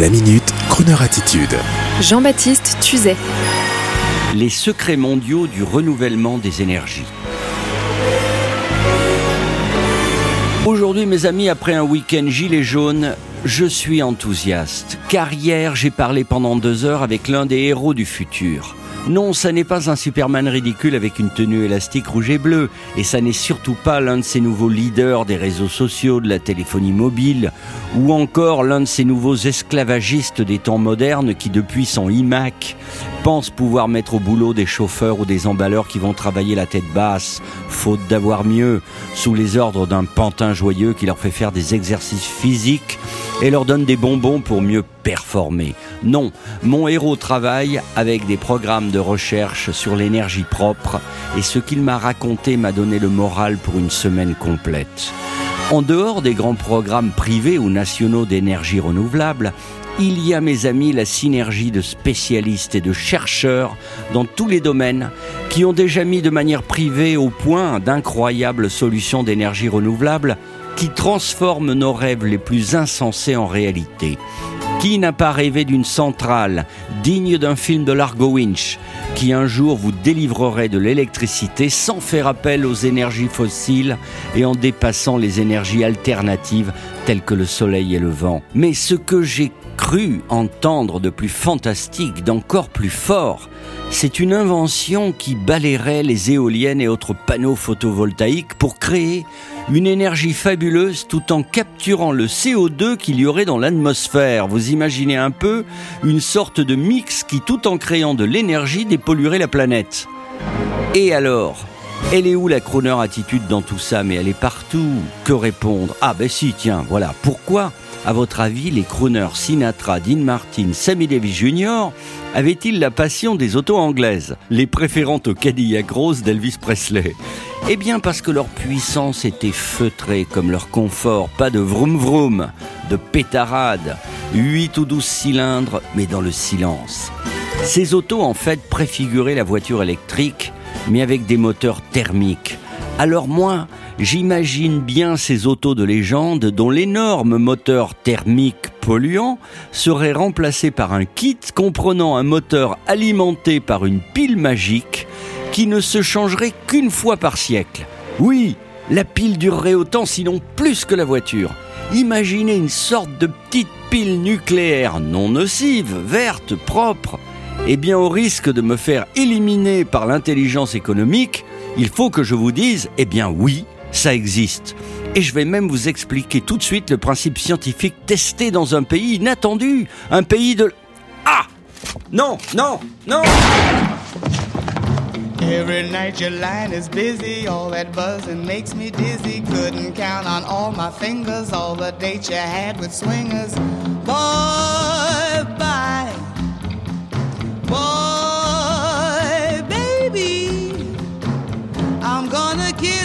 La minute, Kroneur attitude. Jean-Baptiste Tuzet. Les secrets mondiaux du renouvellement des énergies. Aujourd'hui, mes amis, après un week-end gilet jaune, je suis enthousiaste, car hier j'ai parlé pendant deux heures avec l'un des héros du futur. Non, ça n'est pas un Superman ridicule avec une tenue élastique rouge et bleue, et ça n'est surtout pas l'un de ces nouveaux leaders des réseaux sociaux, de la téléphonie mobile, ou encore l'un de ces nouveaux esclavagistes des temps modernes qui, depuis son iMac, pensent pouvoir mettre au boulot des chauffeurs ou des emballeurs qui vont travailler la tête basse, faute d'avoir mieux, sous les ordres d'un pantin joyeux qui leur fait faire des exercices physiques et leur donne des bonbons pour mieux performer. Non, mon héros travaille avec des programmes de recherche sur l'énergie propre et ce qu'il m'a raconté m'a donné le moral pour une semaine complète. En dehors des grands programmes privés ou nationaux d'énergie renouvelable, il y a, mes amis, la synergie de spécialistes et de chercheurs dans tous les domaines qui ont déjà mis de manière privée au point d'incroyables solutions d'énergie renouvelable qui transforment nos rêves les plus insensés en réalité. Qui n'a pas rêvé d'une centrale digne d'un film de Largo Winch qui un jour vous délivrerait de l'électricité sans faire appel aux énergies fossiles et en dépassant les énergies alternatives telles que le soleil et le vent. Cru entendre de plus fantastique, d'encore plus fort, c'est une invention qui balayerait les éoliennes et autres panneaux photovoltaïques pour créer une énergie fabuleuse tout en capturant le CO2 qu'il y aurait dans l'atmosphère. Vous imaginez un peu une sorte de mix qui tout en créant de l'énergie dépolluerait la planète. Et alors elle est où la Croner attitude dans tout ça? Mais elle est partout. Que répondre? Ah ben si, tiens, voilà. Pourquoi à votre avis, les crooners Sinatra, Dean Martin, Sammy Davis Jr. avaient-ils la passion des autos anglaises, les préférant au Cadillac rose d'Elvis Presley Eh bien parce que leur puissance était feutrée comme leur confort, pas de vroom vroom, de pétarade, 8 ou 12 cylindres, mais dans le silence. Ces autos en fait préfiguraient la voiture électrique, mais avec des moteurs thermiques. Alors moi, J'imagine bien ces autos de légende dont l'énorme moteur thermique polluant serait remplacé par un kit comprenant un moteur alimenté par une pile magique qui ne se changerait qu'une fois par siècle. Oui, la pile durerait autant sinon plus que la voiture. Imaginez une sorte de petite pile nucléaire non nocive, verte, propre. Eh bien, au risque de me faire éliminer par l'intelligence économique, il faut que je vous dise, eh bien oui, ça existe. Et je vais même vous expliquer tout de suite le principe scientifique testé dans un pays inattendu, un pays de... Ah Non, non, non Every night your line is busy, all that buzzing makes me dizzy. Couldn't count on all my fingers, all the dates you had with swingers.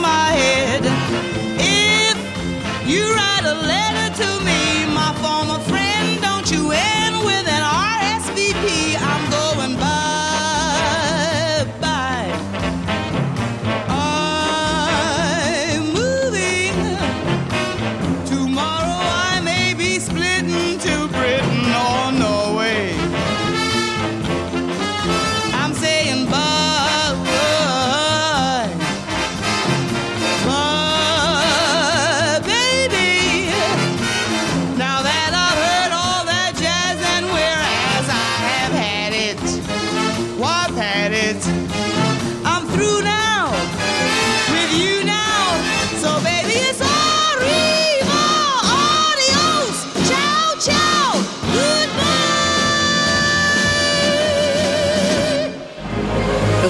my head.